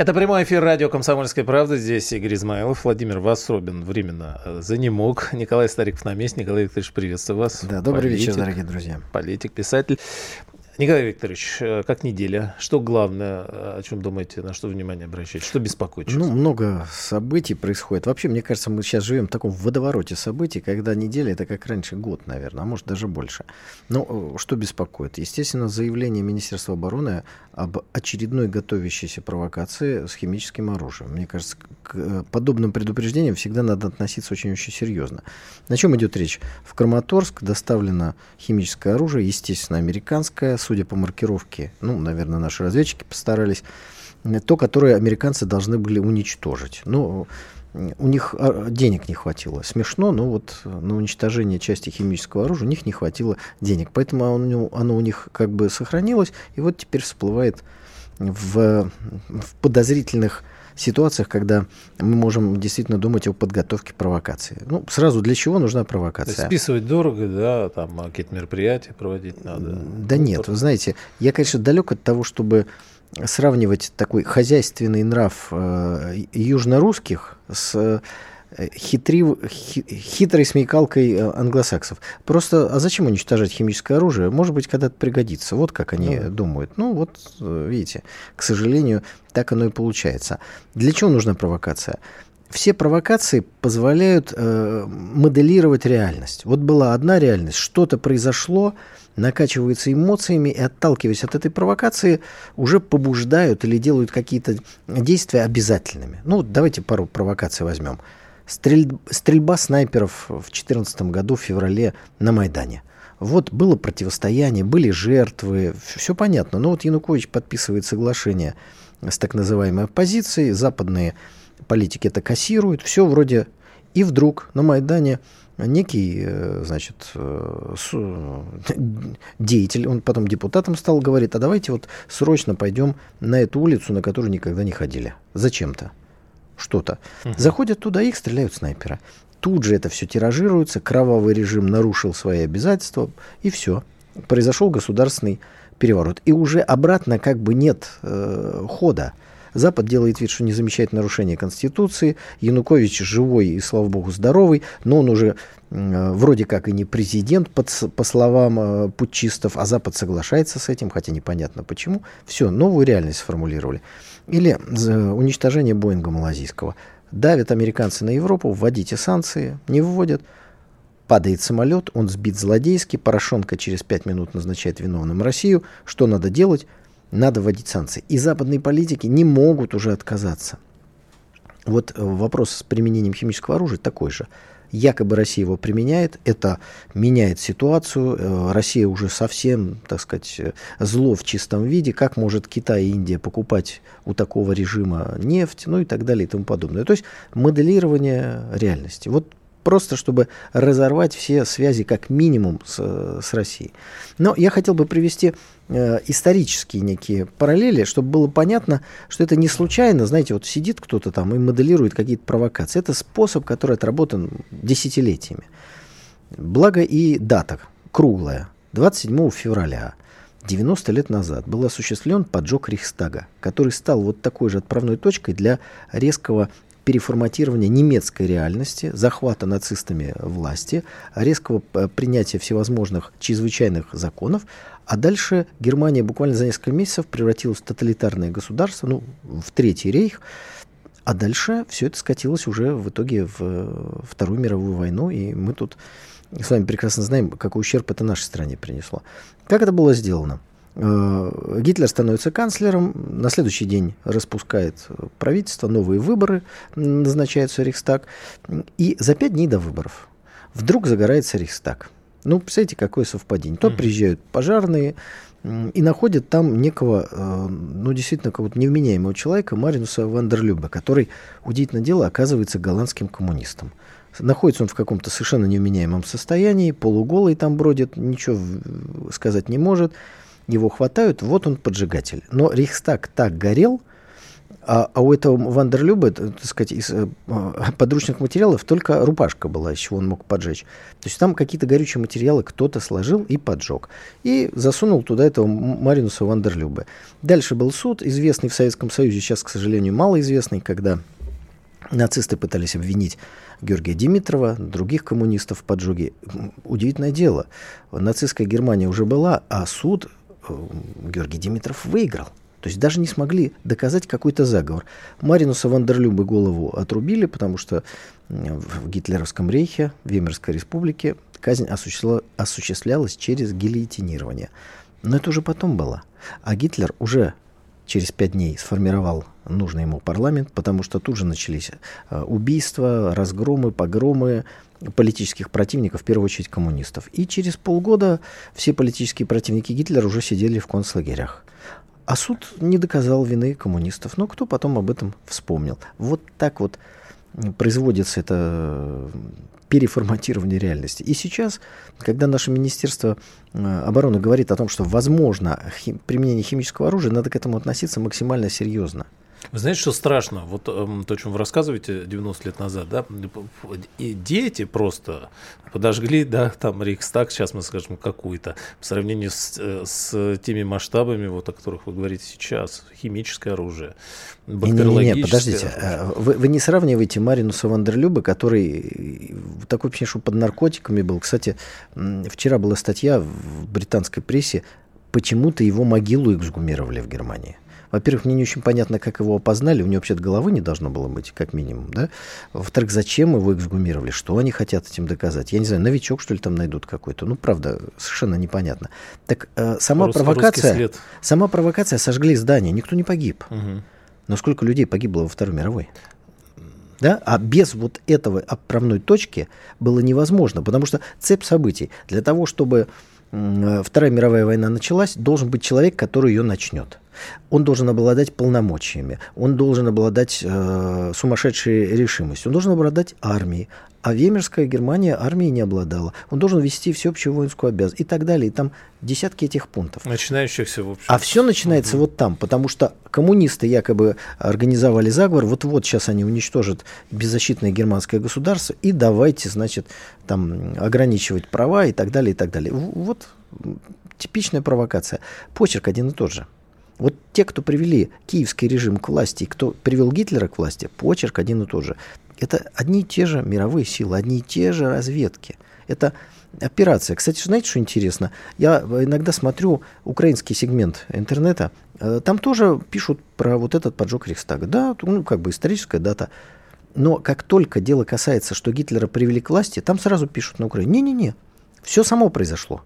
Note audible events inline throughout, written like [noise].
Это прямой эфир радио «Комсомольская правда». Здесь Игорь Измайлов, Владимир Васробин временно э, занемог. Николай Стариков на месте. Николай Викторович, приветствую вас. Да, добрый политик, вечер, дорогие друзья. Политик, писатель. Николай Викторович, э, как неделя? Что главное, э, о чем думаете, на что внимание обращаете? Что беспокоит? Ну, много событий происходит. Вообще, мне кажется, мы сейчас живем в таком водовороте событий, когда неделя это как раньше год, наверное, а может даже больше. Но э, что беспокоит? Естественно, заявление Министерства обороны об очередной готовящейся провокации с химическим оружием. Мне кажется, к подобным предупреждениям всегда надо относиться очень-очень серьезно. На чем идет речь? В Краматорск доставлено химическое оружие, естественно, американское, с судя по маркировке, ну, наверное, наши разведчики постарались, то, которое американцы должны были уничтожить. Ну, у них а, денег не хватило. Смешно, но вот на уничтожение части химического оружия у них не хватило денег. Поэтому оно, оно у них как бы сохранилось, и вот теперь всплывает в, в подозрительных ситуациях, когда мы можем действительно думать о подготовке провокации. Ну, сразу для чего нужна провокация? списывать дорого, да, там какие-то мероприятия проводить надо. Да ну, нет, вы знаете, я, конечно, далек от того, чтобы сравнивать такой хозяйственный нрав э, южнорусских с Э, хитри, хитрой смекалкой э, англосаксов. Просто, а зачем уничтожать химическое оружие? Может быть, когда-то пригодится. Вот как они да. думают. Ну, вот, э, видите, к сожалению, так оно и получается. Для чего нужна провокация? Все провокации позволяют э, моделировать реальность. Вот была одна реальность, что-то произошло, накачиваются эмоциями и, отталкиваясь от этой провокации, уже побуждают или делают какие-то действия обязательными. Ну, давайте пару провокаций возьмем. Стрель... Стрельба снайперов в 2014 году, в феврале, на Майдане. Вот было противостояние, были жертвы, все понятно. Но вот Янукович подписывает соглашение с так называемой оппозицией, западные политики это кассируют, все вроде... И вдруг на Майдане некий, э, значит, э, деятель, он потом депутатом стал, говорит, а давайте вот срочно пойдем на эту улицу, на которую никогда не ходили. Зачем-то что-то. Угу. Заходят туда, их стреляют снайпера. Тут же это все тиражируется, кровавый режим нарушил свои обязательства, и все. Произошел государственный переворот. И уже обратно как бы нет э, хода. Запад делает вид, что не замечает нарушение Конституции. Янукович живой и, слава богу, здоровый, но он уже э, вроде как и не президент, под, по словам э, путчистов, а Запад соглашается с этим, хотя непонятно почему. Все, новую реальность сформулировали. Или уничтожение Боинга малазийского. Давят американцы на Европу, вводите санкции, не вводят. Падает самолет, он сбит злодейски, Порошенко через пять минут назначает виновным Россию. Что надо делать? Надо вводить санкции. И западные политики не могут уже отказаться. Вот э, вопрос с применением химического оружия такой же. Якобы Россия его применяет, это меняет ситуацию. Э, Россия уже совсем, так сказать, э, зло в чистом виде. Как может Китай и Индия покупать у такого режима нефть, ну и так далее и тому подобное. То есть моделирование реальности. Вот просто чтобы разорвать все связи как минимум с, с Россией. Но я хотел бы привести исторические некие параллели, чтобы было понятно, что это не случайно, знаете, вот сидит кто-то там и моделирует какие-то провокации. Это способ, который отработан десятилетиями. Благо и дата круглая. 27 февраля 90 лет назад был осуществлен поджог Рейхстага, который стал вот такой же отправной точкой для резкого переформатирования немецкой реальности, захвата нацистами власти, резкого э, принятия всевозможных чрезвычайных законов, а дальше Германия буквально за несколько месяцев превратилась в тоталитарное государство, ну, в Третий рейх, а дальше все это скатилось уже в итоге в э, Вторую мировую войну, и мы тут с вами прекрасно знаем, какой ущерб это нашей стране принесло. Как это было сделано? Э, Гитлер становится канцлером, на следующий день распускает правительство, новые выборы, назначается Рейхстаг, и за пять дней до выборов вдруг загорается Рейхстаг. Ну, представляете, какое совпадение. То приезжают пожарные, и находят там некого, э, ну, действительно, какого-то невменяемого человека, Маринуса Вандерлюба, который, удивительное дело, оказывается голландским коммунистом. Находится он в каком-то совершенно невменяемом состоянии, полуголый там бродит, ничего сказать не может. Его хватают, вот он поджигатель. Но Рейхстаг так горел, а, а у этого Вандерлюба, так сказать, из э, подручных материалов только рубашка была, из чего он мог поджечь. То есть там какие-то горючие материалы кто-то сложил и поджег. И засунул туда этого Маринуса Вандерлюба. Дальше был суд, известный в Советском Союзе, сейчас, к сожалению, малоизвестный, когда нацисты пытались обвинить Георгия Димитрова, других коммунистов в поджоге. Удивительное дело. Нацистская Германия уже была, а суд э, Георгий Димитров выиграл. То есть даже не смогли доказать какой-то заговор. Маринуса Вандерлюба голову отрубили, потому что в гитлеровском рейхе, в Веймарской республике, казнь осуществлялась через гильотинирование. Но это уже потом было. А Гитлер уже через пять дней сформировал нужный ему парламент, потому что тут же начались э, убийства, разгромы, погромы политических противников, в первую очередь коммунистов. И через полгода все политические противники Гитлера уже сидели в концлагерях. А суд не доказал вины коммунистов. Но кто потом об этом вспомнил? Вот так вот производится это переформатирование реальности. И сейчас, когда наше Министерство обороны говорит о том, что возможно хим, применение химического оружия, надо к этому относиться максимально серьезно. Вы знаете, что страшно? Вот э, то, о чем вы рассказываете 90 лет назад, да, и дети просто подожгли, да, там Рейхстаг, сейчас мы скажем, какую-то, по сравнению с, э, с теми масштабами, вот о которых вы говорите сейчас, химическое оружие, бактериологическое не, не, не, подождите, оружие. Вы, вы не сравниваете Маринуса Вандерлюба, который такой, вообще, что под наркотиками был. Кстати, вчера была статья в британской прессе, почему-то его могилу эксгумировали в Германии. Во-первых, мне не очень понятно, как его опознали. У него вообще-то головы не должно было быть, как минимум. Да? Во-вторых, зачем его эксгумировали? Что они хотят этим доказать? Я не знаю, новичок, что ли, там найдут какой-то. Ну, правда, совершенно непонятно. Так э, сама Рус, провокация... Сама провокация сожгли здание. Никто не погиб. Угу. Но сколько людей погибло во Второй мировой? Да? А без вот этого отправной точки было невозможно, потому что цепь событий для того, чтобы э, Вторая мировая война началась, должен быть человек, который ее начнет. Он должен обладать полномочиями, он должен обладать э, сумасшедшей решимостью, он должен обладать армией. А Веймерская Германия армией не обладала. Он должен вести всеобщую воинскую обязанность и так далее. И там десятки этих пунктов. Начинающихся, в общем. А все начинается угу. вот там, потому что коммунисты якобы организовали заговор. Вот-вот сейчас они уничтожат беззащитное германское государство. И давайте, значит, там ограничивать права и так далее, и так далее. Вот типичная провокация. Почерк один и тот же. Вот те, кто привели киевский режим к власти, кто привел Гитлера к власти, почерк один и тот же. Это одни и те же мировые силы, одни и те же разведки. Это операция. Кстати, знаете, что интересно? Я иногда смотрю украинский сегмент интернета. Э, там тоже пишут про вот этот поджог Рейхстага. Да, ну, как бы историческая дата. Но как только дело касается, что Гитлера привели к власти, там сразу пишут на Украине. Не-не-не, все само произошло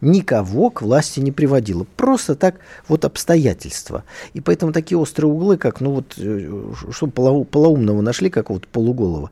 никого к власти не приводило. Просто так вот обстоятельства. И поэтому такие острые углы, как, ну вот, э, что полу, полоумного нашли какого-то полуголого,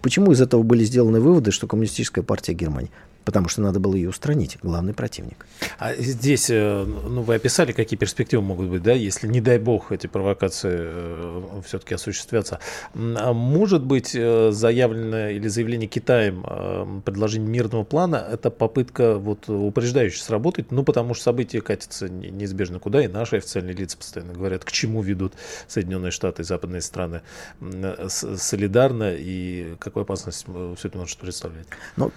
Почему из этого были сделаны выводы, что Коммунистическая партия Германии потому что надо было ее устранить, главный противник. А здесь, э, ну, вы описали, какие перспективы могут быть, да, если, не дай бог, эти провокации э, все-таки осуществятся. А может быть, э, заявленное или заявление Китаем предложение мирного плана – это попытка вот упреждающе сработать, ну, потому что события катятся неизбежно куда, и наши официальные лица постоянно говорят, к чему ведут Соединенные Штаты и западные страны солидарно, и какую опасность все это может представлять? Ну,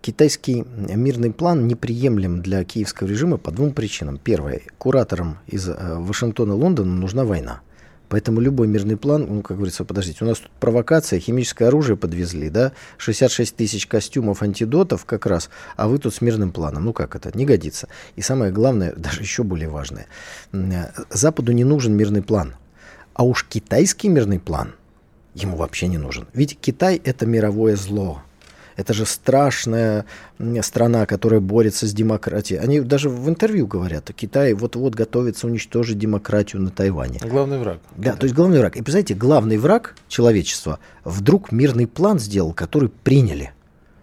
китайский киевский мирный план неприемлем для киевского режима по двум причинам. Первое. Кураторам из э, Вашингтона и Лондона нужна война. Поэтому любой мирный план, ну, как говорится, подождите, у нас тут провокация, химическое оружие подвезли, да, 66 тысяч костюмов, антидотов как раз, а вы тут с мирным планом. Ну как это? Не годится. И самое главное, [laughs] даже еще более важное, э, Западу не нужен мирный план. А уж китайский мирный план ему вообще не нужен. Ведь Китай – это мировое зло. Это же страшная страна, которая борется с демократией. Они даже в интервью говорят, Китай вот-вот готовится уничтожить демократию на Тайване. Главный враг. Да, то есть главный враг. И, представляете, главный враг человечества вдруг мирный план сделал, который приняли.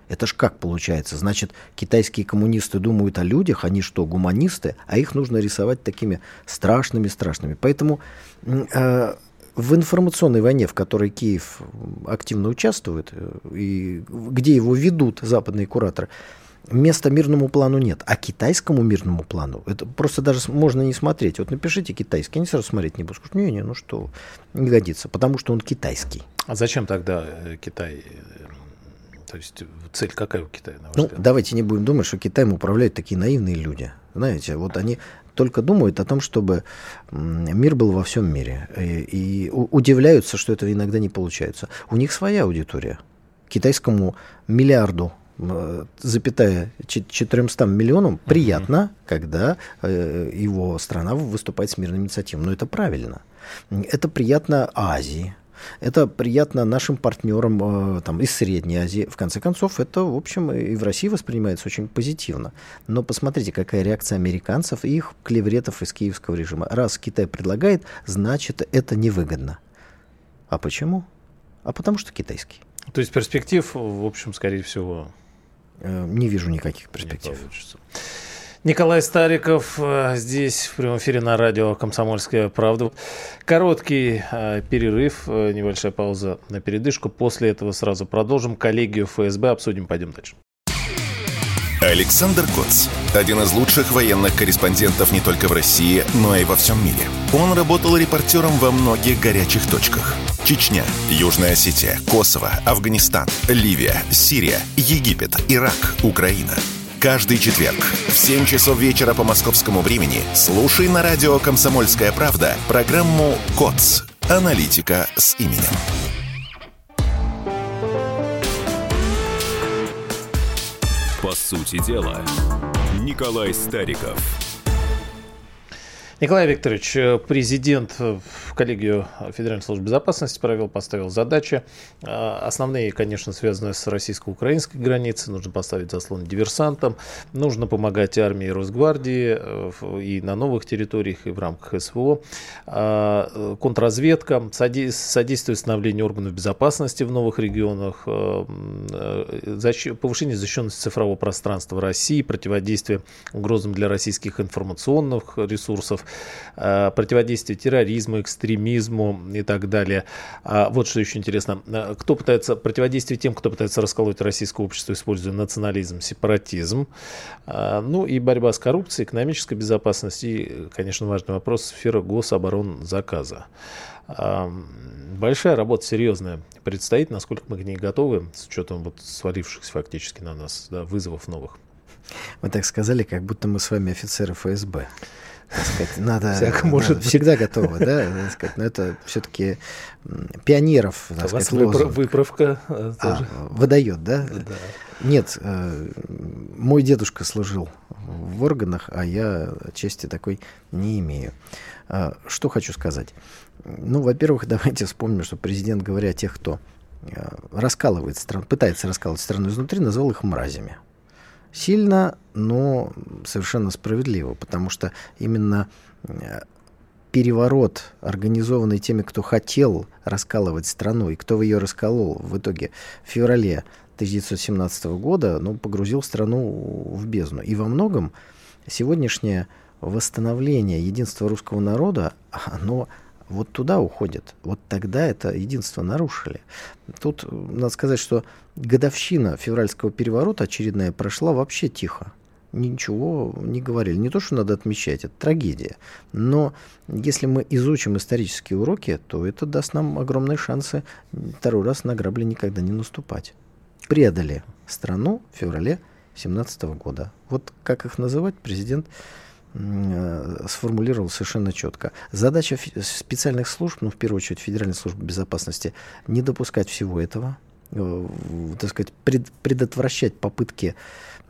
Это ж как получается? Значит, китайские коммунисты думают о людях, они что, гуманисты, а их нужно рисовать такими страшными-страшными. Поэтому э, в информационной войне, в которой Киев активно участвует, э, и где его ведут западные кураторы, места мирному плану нет. А китайскому мирному плану, это просто даже можно не смотреть. Вот напишите китайский, они сразу смотреть не будут. Скажут, не, не, ну что, не годится, потому что он китайский. А зачем тогда э, Китай то есть цель какая у Китая? На ну, давайте не будем думать, что Китаем управляют такие наивные люди. Знаете, вот они только думают о том, чтобы мир был во всем мире. И, и удивляются, что это иногда не получается. У них своя аудитория. Китайскому миллиарду запятая 400 миллионам приятно, uh-huh. когда э, его страна выступает с мирной инициативой. Но это правильно. Это приятно Азии, это приятно нашим партнерам э, там, из Средней Азии. В конце концов, это, в общем, и в России воспринимается очень позитивно. Но посмотрите, какая реакция американцев и их клевретов из киевского режима. Раз Китай предлагает, значит, это невыгодно. А почему? А потому что китайский. То есть перспектив, в общем, скорее всего... Э, не вижу никаких перспектив. Николай Стариков э, здесь в прямом эфире на радио «Комсомольская правда». Короткий э, перерыв, э, небольшая пауза на передышку. После этого сразу продолжим. Коллегию ФСБ обсудим. Пойдем дальше. Александр Коц. Один из лучших военных корреспондентов не только в России, но и во всем мире. Он работал репортером во многих горячих точках. Чечня, Южная Осетия, Косово, Афганистан, Ливия, Сирия, Египет, Ирак, Украина – Каждый четверг в 7 часов вечера по московскому времени слушай на радио «Комсомольская правда» программу «КОЦ. Аналитика с именем». По сути дела, Николай Стариков – Николай Викторович, э, президент в коллегию Федеральной службы безопасности провел, поставил задачи. Э, основные, конечно, связаны с российско-украинской границей. Нужно поставить заслон диверсантам. Нужно помогать армии и Росгвардии э, и на новых территориях, и в рамках СВО. Контрразведка, содействие установлению органов безопасности в новых регионах, повышение защищенности цифрового пространства России, противодействие угрозам для российских информационных ресурсов, Э, противодействие терроризму, экстремизму и так далее. А вот что еще интересно. Э, кто пытается противодействие тем, кто пытается расколоть российское общество, используя национализм, сепаратизм. Э, ну и борьба с коррупцией, экономической безопасностью и, конечно, важный вопрос сфера гособоронзаказа. Большая работа серьезная предстоит, насколько мы к ней готовы, с учетом вот свалившихся фактически на нас да, вызовов новых. Вы так сказали, как будто мы с вами офицеры ФСБ сказать, надо, Всяко может надо всегда готовы, да, сказать, но это все-таки пионеров, так сказать, лозунг. выправка э, а, тоже. А, выдает, да? да? Нет, э, мой дедушка служил в органах, а я чести такой не имею. А, что хочу сказать? Ну, во-первых, [laughs] давайте вспомним, что президент, говоря о тех, кто э, раскалывает страну, пытается раскалывать страну изнутри, назвал их мразями. Сильно, но совершенно справедливо, потому что именно э, переворот, организованный теми, кто хотел раскалывать страну, и кто ее расколол в итоге в феврале 1917 года, ну, погрузил страну в бездну. И во многом сегодняшнее восстановление единства русского народа, оно вот туда уходит. Вот тогда это единство нарушили. Тут надо сказать, что годовщина февральского переворота очередная прошла вообще тихо. Ничего не говорили. Не то, что надо отмечать, это трагедия. Но если мы изучим исторические уроки, то это даст нам огромные шансы второй раз на грабли никогда не наступать. Предали страну в феврале 2017 года. Вот как их называть, президент Э, сформулировал совершенно четко. Задача специальных служб, ну, в первую очередь, Федеральной службы безопасности, не допускать всего этого, э, так сказать, пред, предотвращать попытки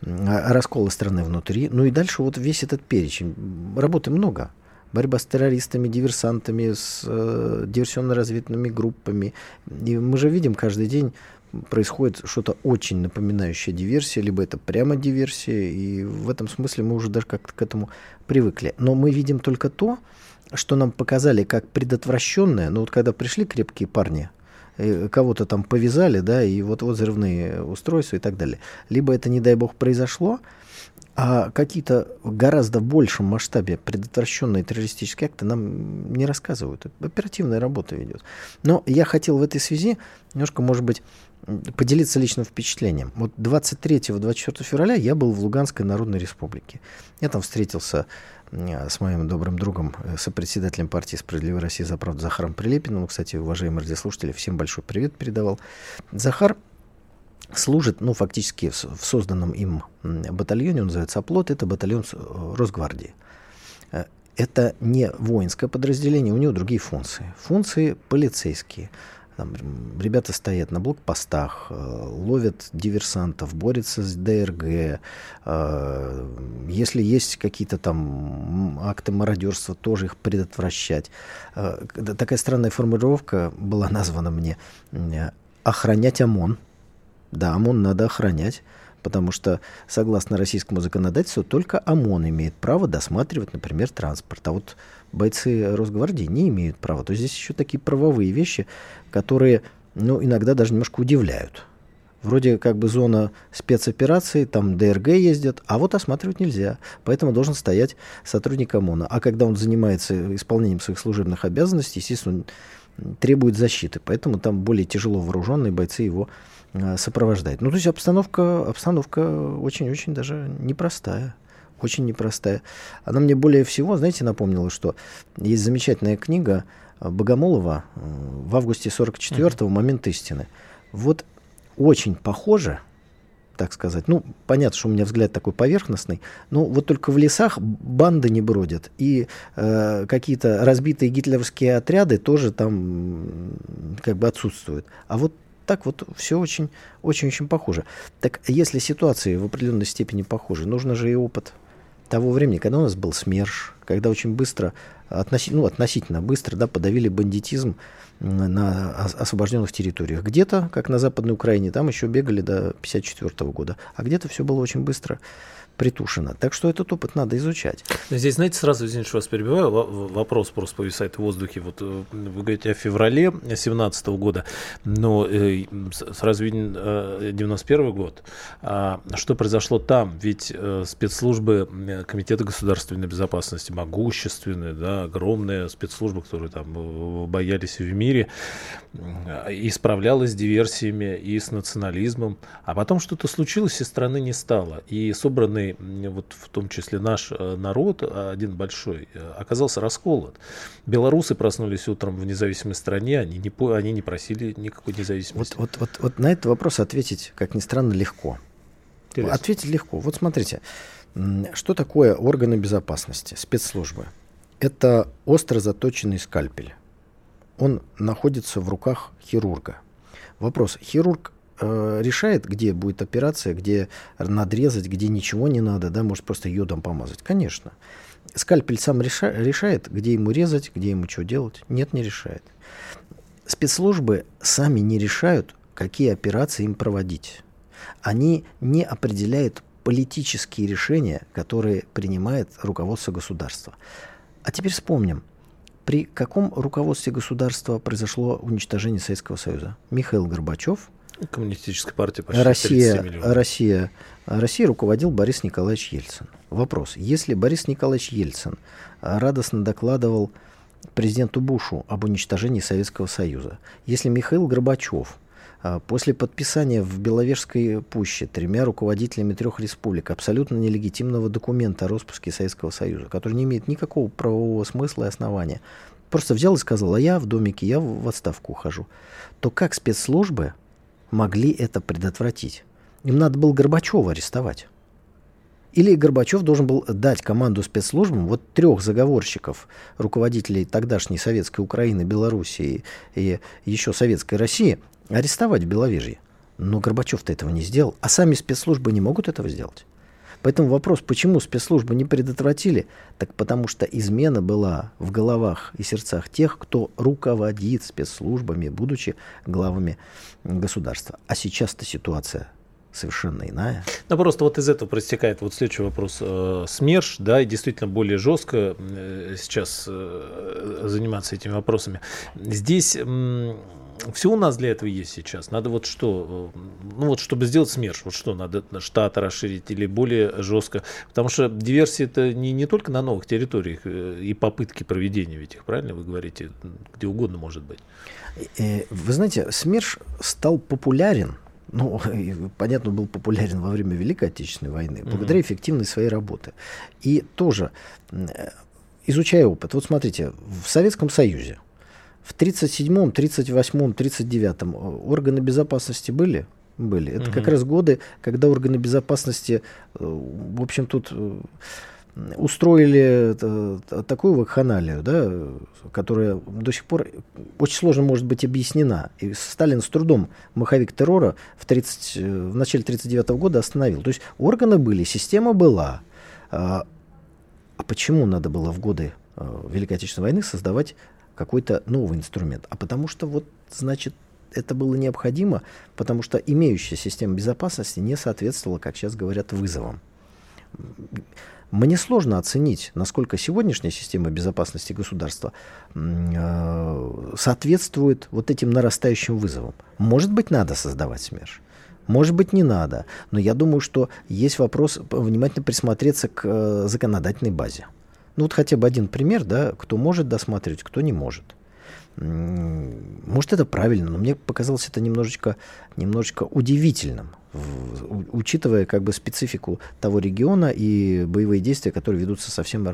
раскола страны внутри. Ну и дальше вот весь этот перечень. Работы много. Борьба с террористами, диверсантами, с э, диверсионно-разведными группами. И мы же видим каждый день происходит что-то очень напоминающее диверсия, либо это прямо диверсия, и в этом смысле мы уже даже как-то к этому привыкли. Но мы видим только то, что нам показали как предотвращенное, ну вот когда пришли крепкие парни э, кого-то там повязали, да, и вот-вот взрывные устройства и так далее. Либо это, не дай бог, произошло, а какие-то гораздо большем масштабе предотвращенные террористические акты нам не рассказывают. Оперативная работа ведет. Но я хотел в этой связи немножко, может быть, поделиться личным впечатлением. Вот 23-24 февраля я был в Луганской Народной Республике. Я там встретился с моим добрым другом, э, сопредседателем партии «Справедливая Россия за правду» Захаром Прилепиным. Кстати, уважаемые радиослушатели, всем большой привет передавал. Захар служит, ну, фактически в созданном им батальоне, он называется «Оплот», это батальон э, Росгвардии. Э, это не воинское подразделение, у него другие функции. Функции полицейские. Там ребята стоят на блокпостах, э, ловят диверсантов, борются с ДРГ. Если есть какие-то там акты мародерства, тоже их предотвращать. Такая странная формулировка была названа мне «охранять ОМОН». Да, ОМОН надо охранять, потому что, согласно российскому законодательству, только ОМОН имеет право досматривать, например, транспорт. А вот бойцы Росгвардии не имеют права. То есть здесь еще такие правовые вещи, которые ну, иногда даже немножко удивляют. Вроде как бы зона спецоперации, там ДРГ ездят, а вот осматривать нельзя. Поэтому должен стоять сотрудник ОМОНа. А когда он занимается исполнением своих служебных обязанностей, естественно, требует защиты. Поэтому там более тяжело вооруженные бойцы его Э, сопровождает. Ну, то есть обстановка, обстановка очень-очень даже непростая. Очень непростая. Она мне более всего, знаете, напомнила, что есть замечательная книга э, Богомолова э, в августе 44-го mm-hmm. «Момент истины». Вот очень похоже, так сказать. Ну, понятно, что у меня взгляд такой поверхностный, но вот только в лесах банды не бродят. И э, какие-то разбитые гитлеровские отряды тоже там как бы отсутствуют. А вот так вот все очень, очень-очень похоже. Так если ситуации в определенной степени похожи, нужно же и опыт того времени, когда у нас был СМЕРШ, когда очень быстро, относи, ну, относительно быстро, да, подавили бандитизм на освобожденных территориях. Где-то, как на Западной Украине, там еще бегали до 1954 года, а где-то все было очень быстро притушено. Так что этот опыт надо изучать. Здесь, знаете, сразу, извините, что вас перебиваю, вопрос просто повисает в воздухе. Вот э, вы говорите о феврале 2017 года, но э, сразу виден 91 э, год. А что произошло там? Ведь спецслужбы Комитета государственной безопасности могущественные, да, огромные спецслужбы, которые там боялись в мире, и справлялась с диверсиями и с национализмом. А потом что-то случилось, и страны не стало. И собранные вот в том числе наш э, народ, э, один большой, э, оказался расколот. Белорусы проснулись утром в независимой стране, они не, они не просили никакой независимости. Вот, вот, вот, вот на этот вопрос ответить, как ни странно, легко. Интересно. Ответить легко. Вот смотрите, что такое органы безопасности, спецслужбы? Это остро заточенный скальпель. Он находится в руках хирурга. Вопрос. Хирург э, решает, где будет операция, где надрезать, где ничего не надо, да, может просто йодом помазать. Конечно. Скальпель сам реша, решает, где ему резать, где ему что делать. Нет, не решает. Спецслужбы сами не решают, какие операции им проводить. Они не определяют политические решения, которые принимает руководство государства. А теперь вспомним, при каком руководстве государства произошло уничтожение Советского Союза? Михаил Горбачев Коммунистическая партия почти Россия, Россия, Россия руководил Борис Николаевич Ельцин. Вопрос. Если Борис Николаевич Ельцин радостно докладывал президенту Бушу об уничтожении Советского Союза, если Михаил Горбачев а, после подписания в Беловежской пуще тремя руководителями трех республик абсолютно нелегитимного документа о распуске Советского Союза, который не имеет никакого правового смысла и основания, просто взял и сказал, а я в домике, я в отставку ухожу, то как спецслужбы могли это предотвратить. Им надо было Горбачева арестовать. Или Горбачев должен был дать команду спецслужбам вот трех заговорщиков, руководителей тогдашней советской Украины, Белоруссии и еще советской России, арестовать в Беловежье. Но Горбачев-то этого не сделал, а сами спецслужбы не могут этого сделать. Поэтому вопрос, почему спецслужбы не предотвратили, так потому что измена была в головах и сердцах тех, кто руководит спецслужбами, будучи главами государства. А сейчас-то ситуация совершенно иная. Ну, просто вот из этого проистекает вот следующий вопрос. Э, СМЕРШ, да, и действительно более жестко э, сейчас э, заниматься этими вопросами. Здесь все у нас для этого есть сейчас. Надо вот что, э, ну вот чтобы сделать СМЕРШ, вот что надо штат расширить или более жестко. Потому что диверсия это не, не только на новых территориях э, и попытки проведения ведь их, правильно вы говорите, где угодно может быть. Э, вы знаете, СМЕРШ стал популярен ну, [laughs] понятно, был популярен во время Великой Отечественной войны, благодаря эффективной своей работы. И тоже, изучая опыт, вот смотрите, в Советском Союзе в 37-м, 38-м, 39-м органы безопасности были? Были. Это угу. как раз годы, когда органы безопасности, э, в общем, тут э, устроили такую вакханалию, да, которая до сих пор очень сложно может быть объяснена. И Сталин с трудом маховик террора в, 30, э, в начале 1939 года остановил. То есть органы были, система была. А, а почему надо было в годы Великой Отечественной войны создавать какой-то новый инструмент, а потому что вот, значит, это было необходимо, потому что имеющая система безопасности не соответствовала, как сейчас говорят, вызовам. Мне сложно оценить, насколько сегодняшняя система безопасности государства э, соответствует вот этим нарастающим вызовам. Может быть, надо создавать СМЕРШ. Может быть, не надо. Но я думаю, что есть вопрос внимательно присмотреться к э, законодательной базе. Ну вот хотя бы один пример, да, кто может досматривать, кто не может. Может, это правильно, но мне показалось это немножечко, немножечко удивительным учитывая как бы специфику того региона и боевые действия, которые ведутся совсем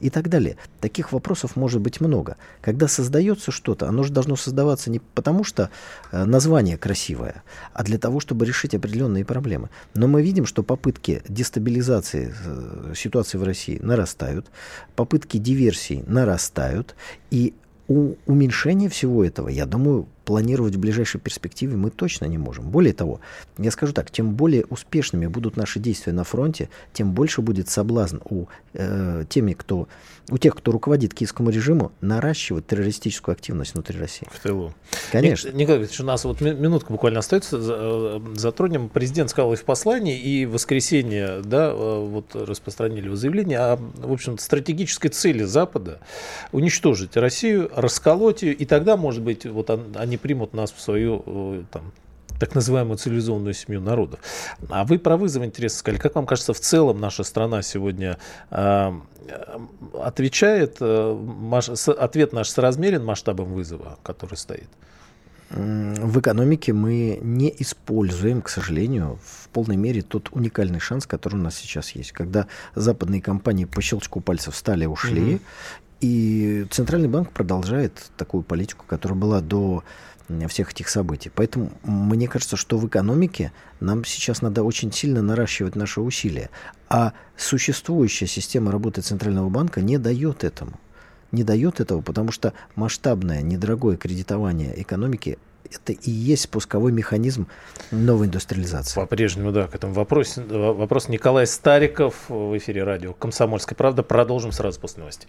и так далее. Таких вопросов может быть много. Когда создается что-то, оно же должно создаваться не потому, что э, название красивое, а для того, чтобы решить определенные проблемы. Но мы видим, что попытки дестабилизации э, ситуации в России нарастают, попытки диверсий нарастают, и у уменьшения всего этого, я думаю, планировать в ближайшей перспективе мы точно не можем. Более того, я скажу так, чем более успешными будут наши действия на фронте, тем больше будет соблазн у, э, теми, кто, у тех, кто руководит киевскому режиму, наращивать террористическую активность внутри России. В тылу. Конечно. Николай Ильич, у нас вот минутка буквально остается. Э, затронем. Президент сказал и в послании, и в воскресенье да, э, вот распространили его заявление о, в общем стратегической цели Запада уничтожить Россию, расколоть ее, и тогда, может быть, вот они примут нас в свою э, там, так называемую цивилизованную семью народов. А вы про вызов интереса сказали. Как вам кажется, в целом наша страна сегодня э, отвечает, э, ответ наш соразмерен масштабам вызова, который стоит? В экономике мы не используем, к сожалению, в полной мере тот уникальный шанс, который у нас сейчас есть. Когда западные компании по щелчку пальцев встали, ушли, угу. И Центральный банк продолжает такую политику, которая была до всех этих событий. Поэтому мне кажется, что в экономике нам сейчас надо очень сильно наращивать наши усилия. А существующая система работы Центрального банка не дает этому. Не дает этого, потому что масштабное, недорогое кредитование экономики это и есть спусковой механизм новой индустриализации. По-прежнему, да, к этому вопросу. Вопрос Николай Стариков в эфире радио «Комсомольская правда». Продолжим сразу после новостей.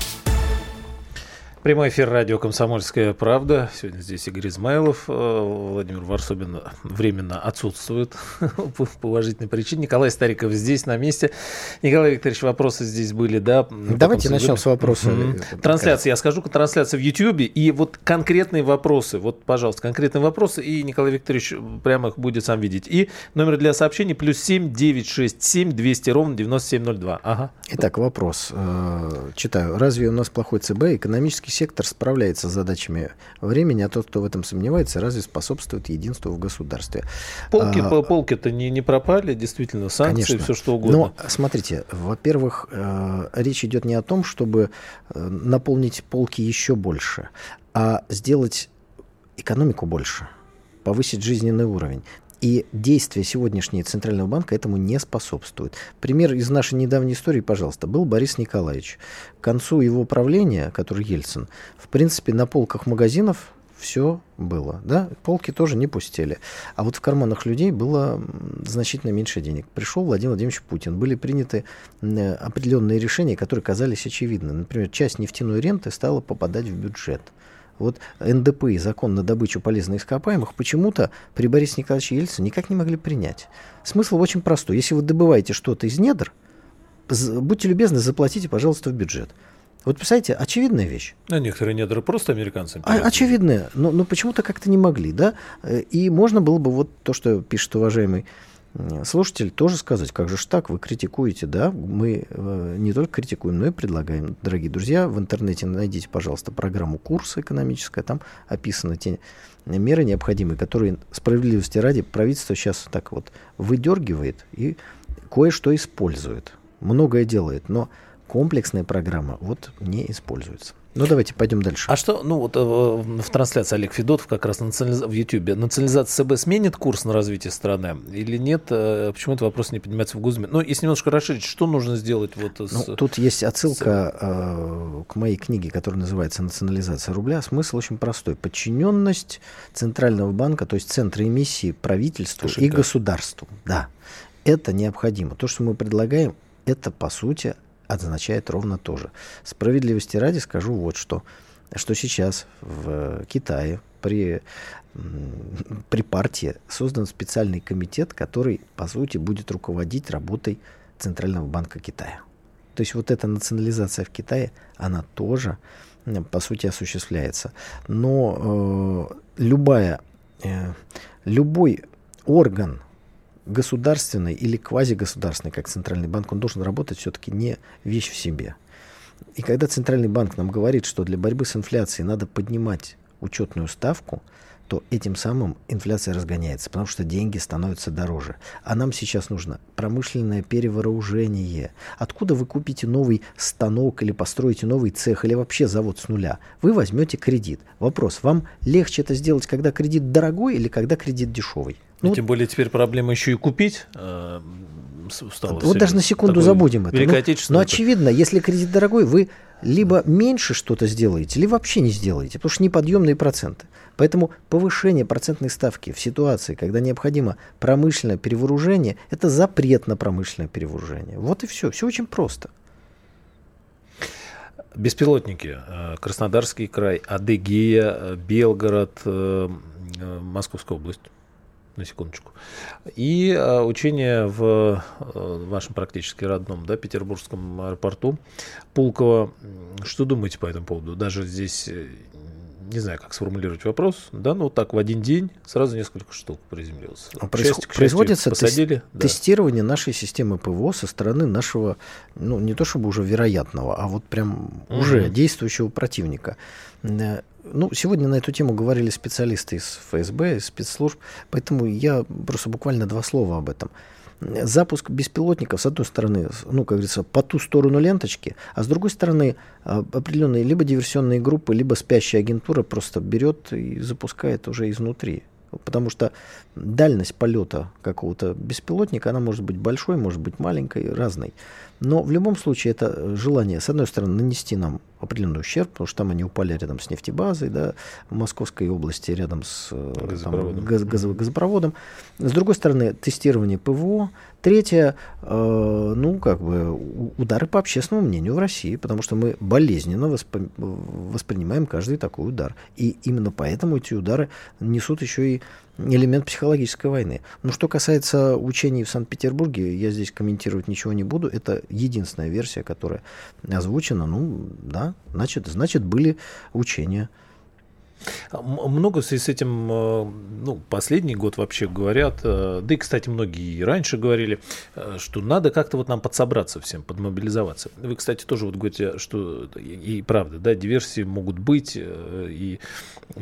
Прямой эфир радио «Комсомольская правда». Сегодня здесь Игорь Измайлов. Э, Владимир Варсобин временно отсутствует [laughs] по уважительной причине. Николай Стариков здесь, на месте. Николай Викторович, вопросы здесь были, да? Давайте начнем с вопроса. Трансляция, я скажу, трансляция в YouTube. И вот конкретные вопросы. Вот, пожалуйста, конкретные вопросы. И Николай Викторович прямо их будет сам видеть. И номер для сообщений плюс 7 967 200 ровно 9702. Ага. Итак, вопрос. Э, читаю. Разве у нас плохой ЦБ? Экономический сектор справляется с задачами времени, а тот, кто в этом сомневается, разве способствует единству в государстве? Полки, а, полки-то не, не пропали, действительно, санкции, конечно. все что угодно. Но, смотрите, во-первых, э, речь идет не о том, чтобы э, наполнить полки еще больше, а сделать экономику больше, повысить жизненный уровень. И действия сегодняшнего Центрального банка этому не способствуют. Пример из нашей недавней истории, пожалуйста, был Борис Николаевич. К концу его правления, который Ельцин, в принципе, на полках магазинов все было. Да? Полки тоже не пустили. А вот в карманах людей было значительно меньше денег. Пришел Владимир Владимирович Путин. Были приняты определенные решения, которые казались очевидны. Например, часть нефтяной ренты стала попадать в бюджет. Вот НДП и закон на добычу полезных ископаемых почему-то при Борисе Николаевиче Ельцине никак не могли принять. Смысл очень простой. Если вы добываете что-то из недр, будьте любезны, заплатите, пожалуйста, в бюджет. Вот представляете, очевидная вещь. А некоторые недра просто американцам. А, очевидная, но, но почему-то как-то не могли, да? И можно было бы вот то, что пишет уважаемый слушатель, тоже сказать, как же ж так, вы критикуете, да? Мы э, не только критикуем, но и предлагаем. Дорогие друзья, в интернете найдите, пожалуйста, программу курса экономическая, там описаны те меры необходимые, которые справедливости ради правительство сейчас так вот выдергивает и кое-что использует. Многое делает, но комплексная программа вот не используется. Ну, давайте пойдем дальше. А что, ну, вот э, в трансляции Олег Федотов как раз национализ... в Ютьюбе. Национализация ЦБ сменит курс на развитие страны или нет? Э, почему этот вопрос не поднимается в Гузме? Ну, если немножко расширить, что нужно сделать вот с... ну, Тут есть отсылка э, к моей книге, которая называется «Национализация рубля». Смысл очень простой. Подчиненность Центрального банка, то есть центра эмиссии правительству Кошелька. и государству. Да, это необходимо. То, что мы предлагаем, это, по сути, означает ровно то же. Справедливости ради скажу вот что. Что сейчас в Китае при, при партии создан специальный комитет, который, по сути, будет руководить работой Центрального банка Китая. То есть вот эта национализация в Китае, она тоже, по сути, осуществляется. Но э, любая, э, любой орган государственный или квазигосударственный, как Центральный банк, он должен работать все-таки не вещь в себе. И когда Центральный банк нам говорит, что для борьбы с инфляцией надо поднимать учетную ставку, то этим самым инфляция разгоняется, потому что деньги становятся дороже. А нам сейчас нужно промышленное перевооружение. Откуда вы купите новый станок или построите новый цех или вообще завод с нуля? Вы возьмете кредит. Вопрос, вам легче это сделать, когда кредит дорогой или когда кредит дешевый? Ну, тем более теперь проблема еще и купить. Э, стало вот даже на секунду забудем это. Ну, но очевидно, если кредит дорогой, вы либо меньше что-то сделаете, либо вообще не сделаете, потому что неподъемные проценты. Поэтому повышение процентной ставки в ситуации, когда необходимо промышленное перевооружение, это запрет на промышленное перевооружение. Вот и все. Все очень просто. Беспилотники. Э, Краснодарский край, Адыгея, э, Белгород, э, Московская область на секундочку. И а, учение в а, вашем практически родном, да, Петербургском аэропорту Пулково. Что думаете по этому поводу? Даже здесь э, не знаю, как сформулировать вопрос, да, ну так в один день сразу несколько штук приземлилось. А происход... счастью, производится посадили, тес... да. тестирование нашей системы ПВО со стороны нашего, ну не то чтобы уже вероятного, а вот прям угу. уже действующего противника. Э, ну, сегодня на эту тему говорили специалисты из ФСБ, из спецслужб, поэтому я просто буквально два слова об этом. Запуск беспилотников, с одной стороны, ну, как говорится, по ту сторону ленточки, а с другой стороны, а, определенные либо диверсионные группы, либо спящая агентура просто берет и запускает уже изнутри. Потому что дальность полета какого-то беспилотника, она может быть большой, может быть маленькой, разной. Но в любом случае это желание, с одной стороны, нанести нам определенный ущерб, потому что там они упали рядом с нефтебазой, да, в Московской области, рядом с э, газопроводом. Там, газ, газ, газопроводом. С другой стороны, тестирование ПВО. Третье, э, ну, как бы, удары по общественному мнению в России, потому что мы болезненно воспри воспринимаем каждый такой удар. И именно поэтому эти удары несут еще и элемент психологической войны. Но что касается учений в Санкт-Петербурге, я здесь комментировать ничего не буду. Это единственная версия, которая озвучена. Ну, да, значит, значит были учения. Много в связи с этим, э, ну, последний год вообще говорят, э, да и, кстати, многие и раньше говорили, э, что надо как-то вот нам подсобраться всем, подмобилизоваться. Вы, кстати, тоже вот говорите, что и правда, да, диверсии могут быть, и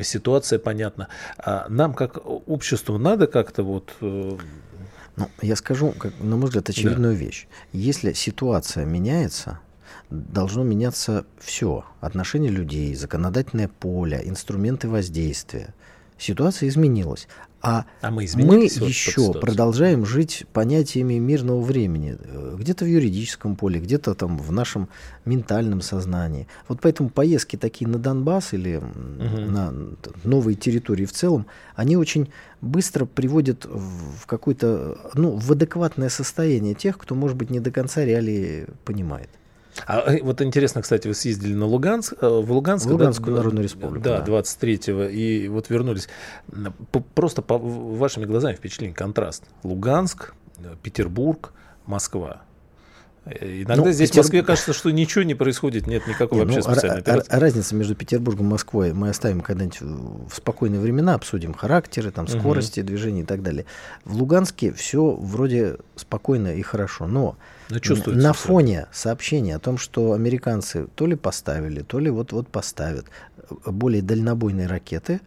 ситуация понятна. А нам, как обществу, надо как-то вот... Ну, я скажу, как, на мой взгляд, очевидную да. вещь. Если ситуация меняется, должно меняться все. Отношения людей, законодательное поле, инструменты воздействия. Ситуация изменилась. А, А мы мы вот еще продолжаем жить понятиями мирного времени. Где-то в юридическом поле, где-то там в нашем ментальном сознании. Вот поэтому поездки такие на Донбасс или Мгм. на новые территории в целом, они очень быстро приводят в какое-то, ну, в адекватное состояние тех, кто, может быть, не до конца реалии понимает. А э, вот интересно, кстати, вы съездили на Луганск, э, в Луганск, В да, Луганскую д- Народную Республику, Да, да. 23-го, и вот вернулись. Просто по вашими глазами впечатление, контраст. Луганск, э, Петербург, Москва. Иногда Ну, здесь Петер- в Москве кажется, что ничего не происходит, нет никакой Не, вообще ну, специальной ра- операции. разница между Петербургом и Москвой мы оставим когда-нибудь в спокойные времена, обсудим характеры, там, скорости движения и так далее. В Луганске все вроде спокойно и хорошо, но чувствуется на всё. фоне сообщения о том, что американцы то ли поставили, то ли вот-вот поставят более дальнобойные ракеты,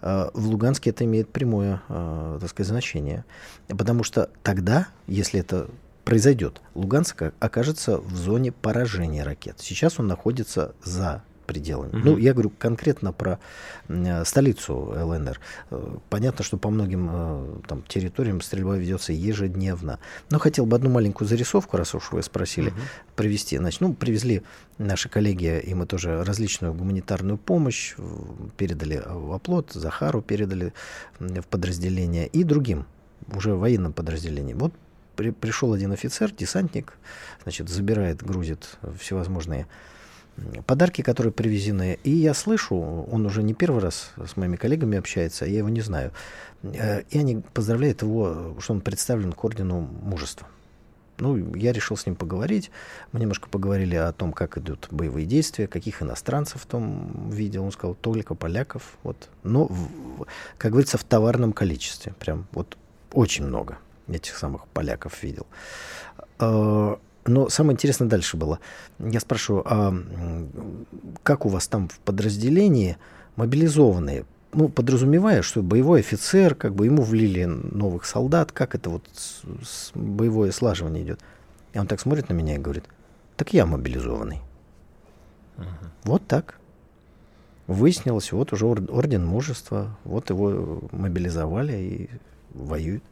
э, в Луганске это имеет прямое, э, так сказать, значение. Потому что тогда, если это произойдет, Луганск окажется в зоне поражения ракет. Сейчас он находится за пределами. Мгм. Ну, я говорю конкретно про э, столицу ЛНР. Э, Понятно, что по многим э, там, территориям стрельба ведется ежедневно. Но хотел бы одну маленькую зарисовку, раз уж вы спросили, Мгм. привести. Значит, ну, привезли наши коллеги, и мы тоже различную гуманитарную помощь э, передали в оплот, Захару передали в подразделение и другим, уже военным подразделениям. Вот при- пришел один офицер, десантник, значит, забирает, грузит всевозможные подарки, которые привезены. И я слышу, он уже не первый раз с моими коллегами общается, я его не знаю. Э, И они поздравляют его, что он представлен к ордену мужества. Ну, я решил с ним поговорить. Мы немножко поговорили о том, как идут боевые действия, каких иностранцев там видел. Он сказал, только поляков. Вот. Но, в- как говорится, в товарном количестве. Прям вот очень много этих самых поляков видел. Э, Но самое интересное дальше было. Я спрашиваю, а как у вас там в подразделении мобилизованные? Ну, подразумевая, что боевой офицер, как бы ему влили новых солдат, как это вот с- с- боевое слаживание идет? И он так смотрит на меня и говорит, так я мобилизованный. Вот так. Выяснилось, вот уже ор- орден мужества, вот его мобилизовали и воюет.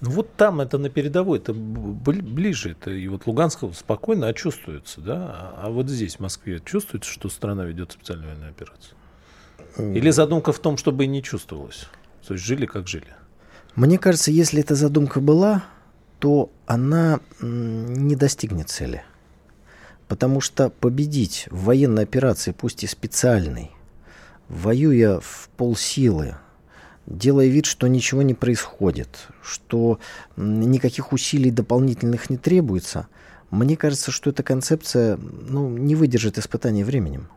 Ну вот там это на передовой, это ближе, это и вот Луганск спокойно, а чувствуется, да? А а вот здесь, в Москве, чувствуется, что страна ведет специальную военную операцию? Или задумка в том, чтобы и не чувствовалось? То есть жили как жили? Мне кажется, если эта задумка была, то она не достигнет цели. Потому что победить в военной операции, пусть и специальной, воюя в полсилы, делая вид, что ничего не происходит, что никаких усилий дополнительных не требуется, мне кажется, что эта концепция ну, не выдержит испытания временем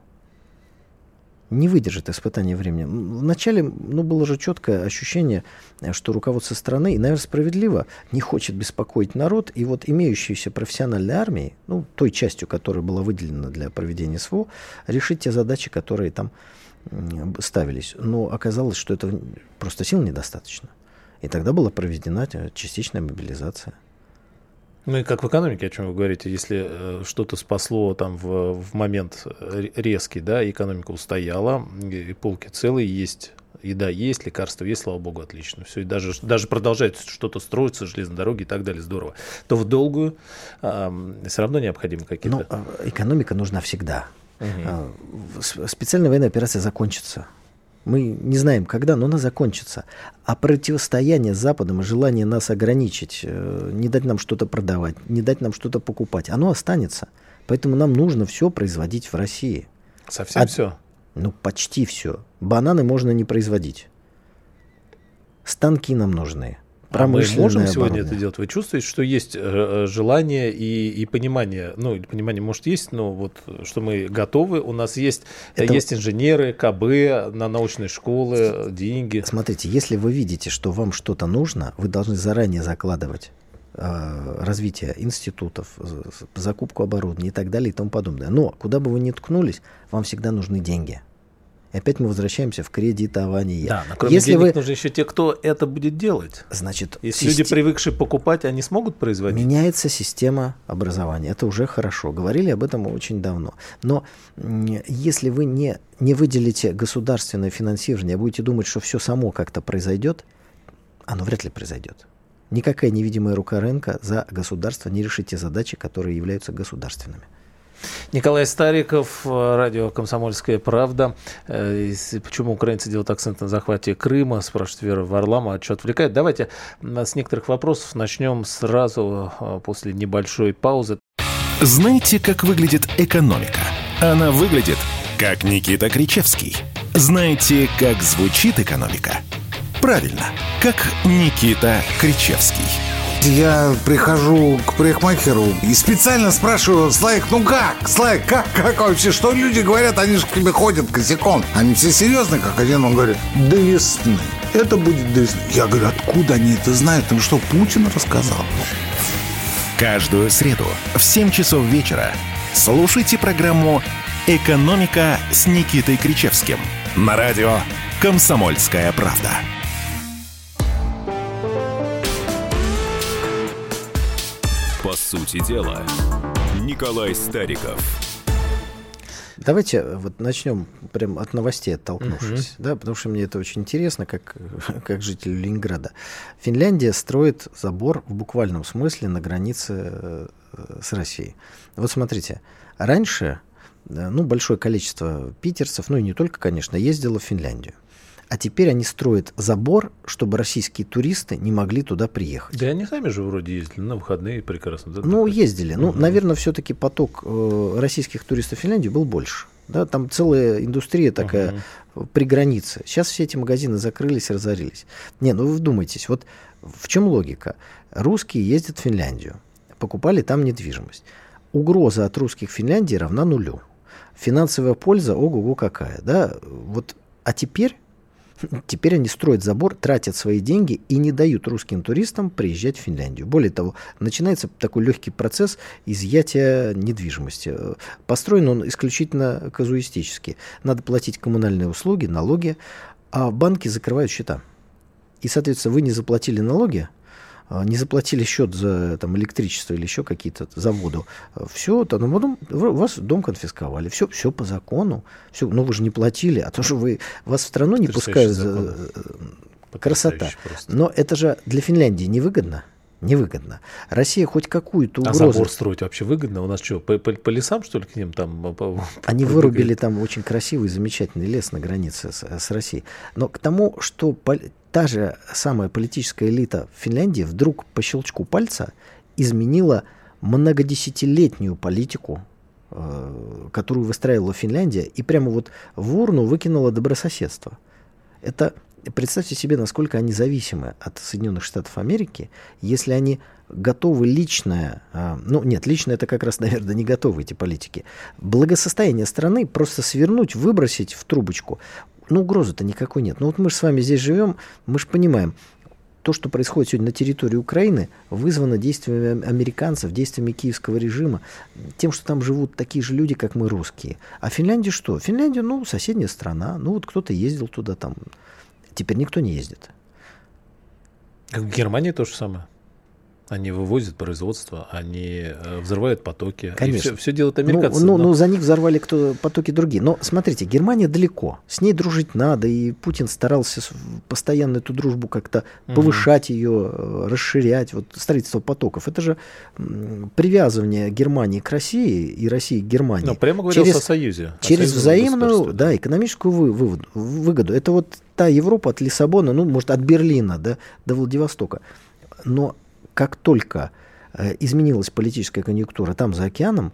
не выдержит испытания временем. Вначале ну, было же четкое ощущение, э, что руководство страны, и, наверное, справедливо, не хочет беспокоить народ, и вот имеющейся профессиональной армией, ну, той частью, которая была выделена для проведения СВО, решить те задачи, которые там м, ставились. Но оказалось, что это просто сил недостаточно. И тогда была проведена э, частичная мобилизация. Ну и как в экономике, о чем вы говорите, если э, что-то спасло там в, в момент ре- резкий, да, экономика устояла, и полки целые, есть еда есть, лекарства есть, слава богу, отлично. Все, и даже, даже продолжает что-то строиться, железные дороги и так далее, здорово. То в долгую все равно необходимы Но какие-то... э, экономика нужна всегда. С- Специальная военная операция закончится. Мы не знаем, когда, но она закончится. А противостояние с Западом и желание нас ограничить, э, не дать нам что-то продавать, не дать нам что-то покупать, оно останется. Поэтому нам нужно все производить в России. Совсем а- все. Ну, почти все. Бананы можно не производить. Станки нам нужны. А мы Промышленное можем сегодня оборудование. это делать? Вы чувствуете, что есть э, э, желание и, и понимание? Ну, понимание может есть, но вот что мы готовы, у нас есть, э, Это- есть инженеры, КБ, на научные школы, деньги. Смотрите, если вы видите, что вам что-то нужно, вы должны заранее закладывать развитие институтов, закупку оборудования и так далее и тому подобное. Но куда бы вы ни ткнулись, вам всегда нужны деньги. И опять мы возвращаемся в кредитование. Да, но кроме Если денег вы, нужны еще те, кто это будет делать. значит, Если люди, систе- привыкшие покупать, они смогут производить? Меняется система образования. Это уже хорошо. Говорили об этом очень давно. Но если вы не, не выделите государственное финансирование, а будете думать, что все само как-то произойдет, оно вряд ли произойдет. Никакая невидимая рука рынка за государство не решит те задачи, которые являются государственными. Николай Стариков, радио «Комсомольская правда». Э, почему украинцы делают акцент на захвате Крыма, спрашивает Вера Варламова, а что отвлекает? Давайте с некоторых вопросов начнем сразу э, после небольшой паузы. Знаете, как выглядит экономика? Она выглядит, как Никита Кричевский. Знаете, как звучит экономика? Правильно, как Никита Кричевский. Я прихожу к парикмахеру и специально спрашиваю, Слайк, ну как? Слайк, как, как вообще? Что люди говорят? Они же к тебе ходят косяком. Они все серьезные, как один. Он говорит, до весны. Это будет до весны. Я говорю, откуда они это знают? Им что, Путин рассказал? Каждую среду в 7 часов вечера слушайте программу «Экономика» с Никитой Кричевским на радио «Комсомольская правда». Сути дела, Николай Стариков. Давайте вот начнем прям от новостей оттолкнувшись, угу. да, потому что мне это очень интересно, как, [laughs] как житель Ленинграда. Финляндия строит забор в буквальном смысле на границе э, с Россией. Вот смотрите, раньше ну, большое количество питерцев, ну и не только, конечно, ездило в Финляндию. А теперь они строят забор, чтобы российские туристы не могли туда приехать. Да они сами же вроде ездили на выходные прекрасно. Да, ну, ездили. Угу. Ну, наверное, все-таки поток э, российских туристов в Финляндию был больше. Да, там целая индустрия такая угу. при границе. Сейчас все эти магазины закрылись, разорились. Не, ну вы вдумайтесь, вот в чем логика? Русские ездят в Финляндию, покупали там недвижимость. Угроза от русских в Финляндии равна нулю. Финансовая польза, ого-го какая. Да? Вот, а теперь Теперь они строят забор, тратят свои деньги и не дают русским туристам приезжать в Финляндию. Более того, начинается такой легкий процесс изъятия недвижимости. Построен он исключительно казуистически. Надо платить коммунальные услуги, налоги, а банки закрывают счета. И, соответственно, вы не заплатили налоги, не заплатили счет за там, электричество или еще какие-то за воду, все, то, ну, потом вас дом конфисковали, все, все по закону, все, но ну, вы же не платили, а то, что вы, вас в страну не пускают, за, э, красота. Просто. Но это же для Финляндии невыгодно. Невыгодно. Россия хоть какую-то угрозу... А забор строить вообще выгодно? У нас что, по, по, по лесам, что ли, к ним там... По, Они вырубили там очень красивый, замечательный лес на границе с, с Россией. Но к тому, что та же самая политическая элита в Финляндии вдруг по щелчку пальца изменила многодесятилетнюю политику, э, которую выстраивала Финляндия, и прямо вот в урну выкинула добрососедство. Это представьте себе, насколько они зависимы от Соединенных Штатов Америки, если они готовы личное, э, ну нет, личное это как раз, [laughs] наверное, не готовы эти политики, благосостояние страны просто свернуть, выбросить в трубочку ну, угрозы-то никакой нет. Ну, вот мы же с вами здесь живем, мы же понимаем, то, что происходит сегодня на территории Украины, вызвано действиями американцев, действиями киевского режима, тем, что там живут такие же люди, как мы, русские. А Финляндия что? Финляндия, ну, соседняя страна. Ну, вот кто-то ездил туда там. Теперь никто не ездит. Как в Германии то же самое. Они вывозят производство, они э, взрывают потоки. Конечно. все, все делают американцы. Ну, ну, но... ну, за них взорвали кто, потоки другие. Но смотрите, Германия далеко. С ней дружить надо. И Путин старался постоянно эту дружбу как-то угу. повышать ее, э, расширять. Вот строительство потоков. Это же привязывание Германии к России и России к Германии. Но прямо говорил через, о Союзе. О через взаимную да, экономическую вы, выводу, выгоду. Это вот та Европа от Лиссабона, ну, может, от Берлина да, до Владивостока. Но как только э, изменилась политическая конъюнктура там за океаном,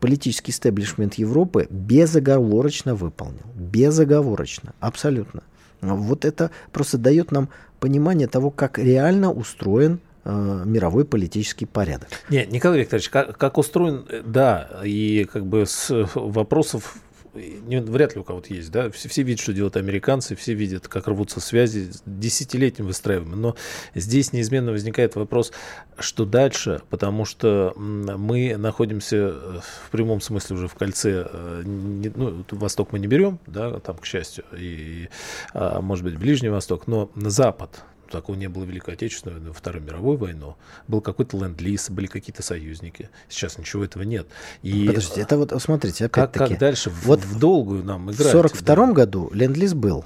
политический стеблишмент Европы безоговорочно выполнил. Безоговорочно, абсолютно. Вот это просто дает нам понимание того, как реально устроен э, мировой политический порядок. Нет, Николай Викторович, как, как устроен, э, да, и как бы с вопросов не, вряд ли у кого-то есть, да, все, все видят, что делают американцы, все видят, как рвутся связи, десятилетним выстраиваем, но здесь неизменно возникает вопрос, что дальше, потому что мы находимся э, в прямом смысле уже в кольце, э, ну, Восток мы не берем, да, там, к счастью, и, а, может быть, Ближний Восток, но на Запад, такого не было в Великой Отечественной войну, Вторую мировую войну. Был какой-то ленд-лиз, были какие-то союзники. Сейчас ничего этого нет. И Подождите, это вот, смотрите, опять-таки... Как, как дальше вот в, в долгую нам играть? В 42 да. году ленд-лиз был,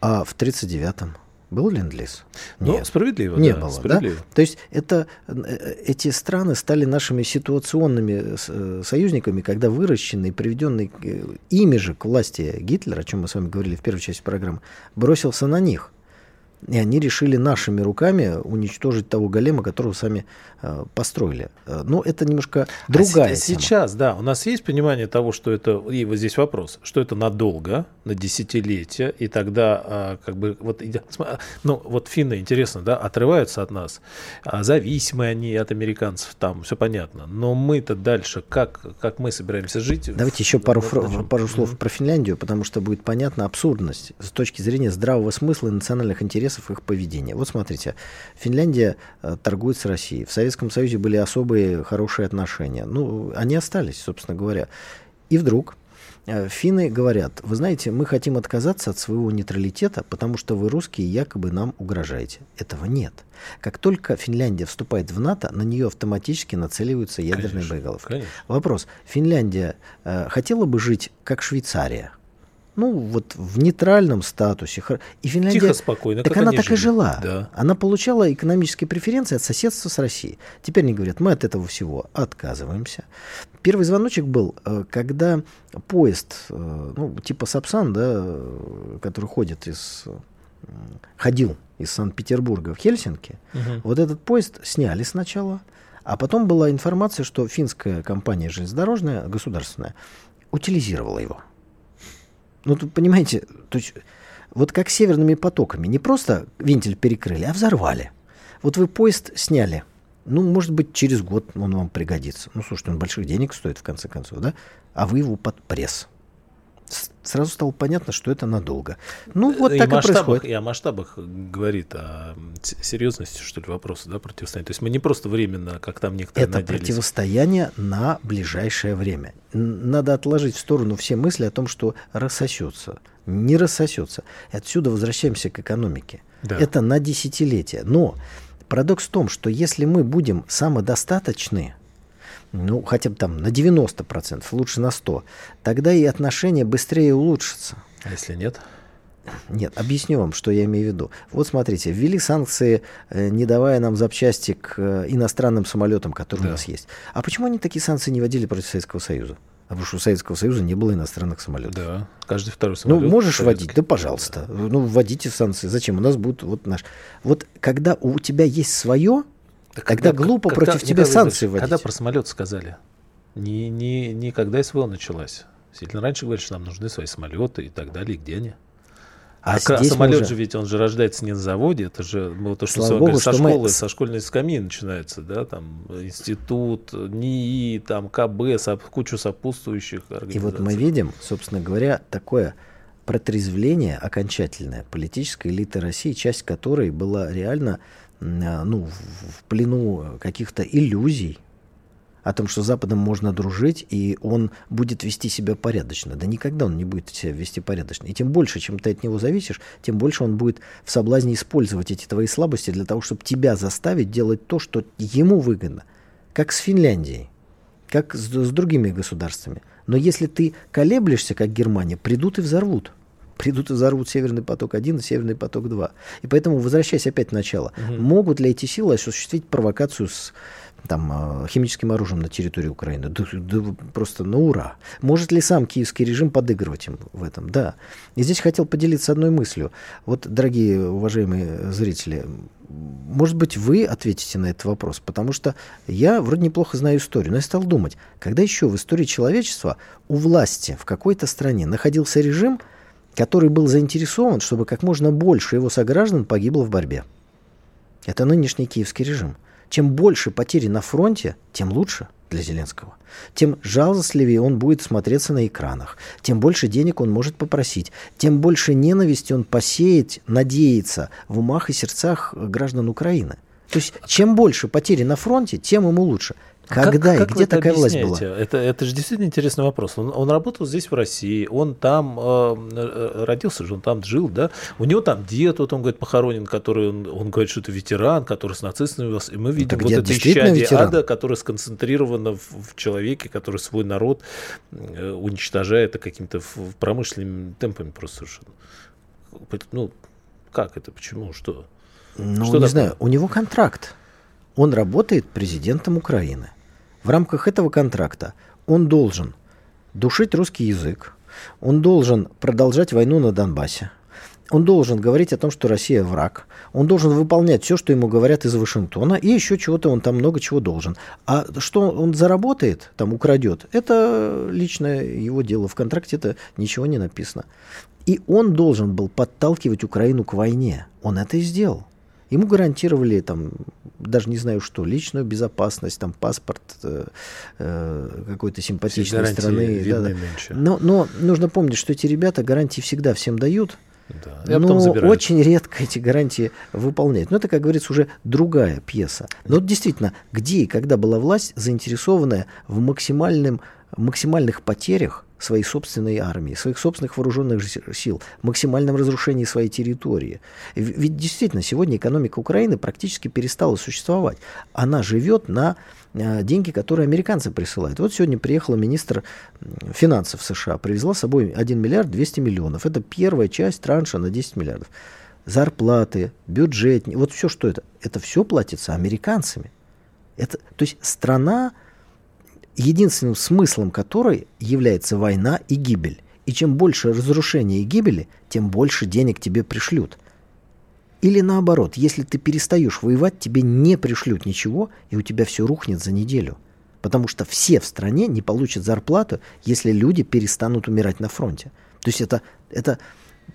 а в 39-м Был ленд-лиз? Ну, Нет. справедливо. Не да, было, справедливо. да? То есть это, э, эти страны стали нашими ситуационными э, союзниками, когда выращенный, приведенный э, ими же к власти Гитлер, о чем мы с вами говорили в первой части программы, бросился на них. И они решили нашими руками уничтожить того голема, которого сами э, построили. Э, Но это немножко другая а тема. Сейчас, да, у нас есть понимание того, что это, и вот здесь вопрос, что это надолго, на десятилетия, и тогда а, как бы вот, см- ну вот финны, интересно, да, отрываются от нас, а, зависимы они от американцев, там все понятно, но мы-то дальше, как, как мы собираемся жить? Давайте еще в- пару, в- фра- в чем? пару слов про Финляндию, потому что будет понятна абсурдность с точки зрения здравого смысла и национальных интересов их поведения. Вот смотрите, Финляндия э, торгует с Россией. В Советском Союзе были особые хорошие отношения. Ну, они остались, собственно говоря. И вдруг э, финны говорят, вы знаете, мы хотим отказаться от своего нейтралитета, потому что вы русские якобы нам угрожаете. Этого нет. Как только Финляндия вступает в НАТО, на нее автоматически нацеливаются ядерные Конечно, боеголовки. конечно. Вопрос. Финляндия э, хотела бы жить как Швейцария? Ну, вот в нейтральном статусе. И Финляндия... Тихо, спокойно, Так она так и жили. жила. Да. Она получала экономические преференции от соседства с Россией. Теперь они говорят, мы от этого всего отказываемся. Первый звоночек был, э, когда поезд, э, ну, типа Сапсан, да, э, который ходит из... ходил из Санкт-Петербурга в Хельсинки, Мгм. вот этот поезд сняли сначала, а потом была информация, что финская компания железнодорожная, государственная, утилизировала его. Ну, тут, понимаете, то есть, вот как северными потоками, не просто вентиль перекрыли, а взорвали. Вот вы поезд сняли, ну, может быть, через год он вам пригодится. Ну, слушайте, он больших денег стоит, в конце концов, да? А вы его под пресс. Сразу стало понятно, что это надолго. Ну, вот и так и происходит. И о масштабах говорит, о серьезности, что ли, вопроса, да, противостояния. То есть мы не просто временно, как там некоторые Это надеялись. противостояние на ближайшее время. Надо отложить в сторону все мысли о том, что рассосется. Не рассосется. Отсюда возвращаемся к экономике. Да. Это на десятилетия. Но парадокс в том, что если мы будем самодостаточны, ну, хотя бы там на 90%, лучше на 100%, тогда и отношения быстрее улучшатся. А если нет? Нет, объясню вам, что я имею в виду. Вот смотрите, ввели санкции, э, не давая нам запчасти к э, иностранным самолетам, которые Да. у нас есть. А почему они такие санкции не вводили против Советского Союза? А потому что у Советского Союза не было иностранных самолетов. Да. Каждый второй Ну, самолет. можешь советский. вводить? Да, пожалуйста. Ну, вводите санкции. Зачем? У нас будет вот наш. Вот когда у тебя есть свое, Так тогда глупо когда- против тебя санкции Владимирович, Когда вводить. про самолет сказали? Не, не, не когда СВО началась. Сильно раньше говорили, что нам нужны свои самолеты и так далее. И Где они? А А, самолет уже- же ведь он же рождается не на заводе, это же ну, то, что Слава богу, со что школы, со школьной скамьи начинается, да, там институт, НИИ, там КБ, соп- кучу сопутствующих И организаций. вот мы видим, собственно говоря, такое протрезвление окончательное политической элиты России, часть которой была реально ну, в в плену каких-то иллюзий о том, что с Западом можно дружить, и он будет вести себя порядочно. Да никогда он не будет себя вести порядочно. И тем больше, чем ты от него зависишь, тем больше он будет в соблазне использовать эти твои слабости для того, чтобы тебя заставить делать то, что ему выгодно. Как с Финляндией как с, с другими государствами. Но если ты колеблешься, как Германия, придут и взорвут. Придут и взорвут Северный поток-1 и Северный поток-2. И поэтому, возвращаясь опять к началу, могут ли эти силы осуществить провокацию с там, э, химическим оружием на территории Украины? Да, да просто на ура. Может ли сам киевский режим подыгрывать им в этом? Да. И здесь хотел поделиться одной мыслью. Вот, дорогие уважаемые зрители, может быть, вы ответите на этот вопрос, потому что я вроде неплохо знаю историю, но я стал думать, когда еще в истории человечества у власти в какой-то стране находился режим, который был заинтересован, чтобы как можно больше его сограждан погибло в борьбе. Это нынешний киевский режим. Чем больше потери на фронте, тем лучше для Зеленского. Тем жалостливее он будет смотреться на экранах, тем больше денег он может попросить, тем больше ненависти он посеет, надеется в умах и сердцах граждан Украины. То есть, чем больше потери на фронте, тем ему лучше. А Когда как- и как где это такая власть была? Это, это же действительно интересный вопрос. Он, он работал здесь, в России, он там э, э, родился же, он там жил, да? У него там дед, вот он говорит, похоронен, который, он, он говорит, что это ветеран, который с нацистами велся. И мы видим Так вот это исчадие ада, которое сконцентрировано в, в человеке, который свой народ э, уничтожает каким-то в- промышленными темпами просто совершенно. Ну, Как это? Почему? Что? Ну, Что не такое? знаю, у него контракт. Он работает президентом Украины. В рамках этого контракта он должен душить русский язык, он должен продолжать войну на Донбассе, он должен говорить о том, что Россия враг, он должен выполнять все, что ему говорят из Вашингтона, и еще чего-то он там много чего должен. А что он заработает, там украдет, это личное его дело. В контракте это ничего не написано. И он должен был подталкивать Украину к войне. Он это и сделал. Ему гарантировали там, даже не знаю что, личную безопасность, там паспорт э, э, какой-то симпатичной страны. видны Да-да. нынче. Но, но нужно помнить, что эти ребята гарантии всегда всем дают, Да. И но забирают. очень редко эти гарантии выполняют. Но это, как говорится, уже другая пьеса. Но вот действительно, где и когда была власть, заинтересованная в максимальном, максимальных потерях своей собственной армии, своих собственных вооруженных сил, максимальном разрушении своей территории. Ведь действительно, сегодня экономика Украины практически перестала существовать. Она живет на э, деньги, которые американцы присылают. Вот сегодня приехала министр финансов США, привезла с собой 1 миллиард 200 миллионов. Это первая часть транша на 10 миллиардов. Зарплаты, бюджет, вот все, что это, это все платится американцами. Это, то есть страна, единственным смыслом которой является война и гибель. И чем больше разрушения и гибели, тем больше денег тебе пришлют. Или наоборот, если ты перестаешь воевать, тебе не пришлют ничего, и у тебя все рухнет за неделю. Потому что все в стране не получат зарплату, если люди перестанут умирать на фронте. То есть это, это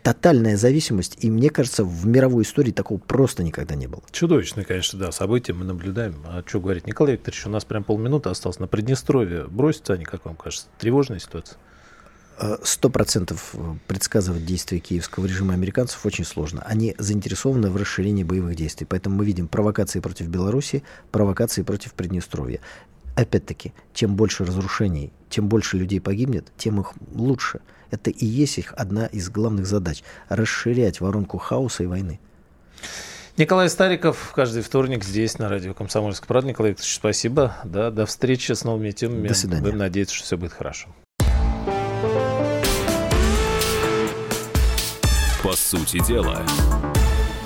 тотальная зависимость, и мне кажется, в мировой истории такого просто никогда не было. Чудовищное, конечно, да, события мы наблюдаем. А что говорить, Николай Викторович, у нас прям полминуты осталось. На Приднестровье бросится они, как вам кажется? Тревожная ситуация? Э, Сто процентов предсказывать действия киевского режима американцев очень сложно. Они заинтересованы в расширении боевых действий. Поэтому мы видим провокации против Беларуси, провокации против Приднестровья. Опять-таки, чем больше разрушений, чем больше людей погибнет, тем их лучше. Это и есть их одна из главных задач – расширять воронку хаоса и войны. Николай Стариков каждый вторник здесь, на радио «Комсомольская правда». Николай Викторович, спасибо. Да, до встречи с новыми темами. До свидания. Будем надеяться, что все будет хорошо. По сути дела,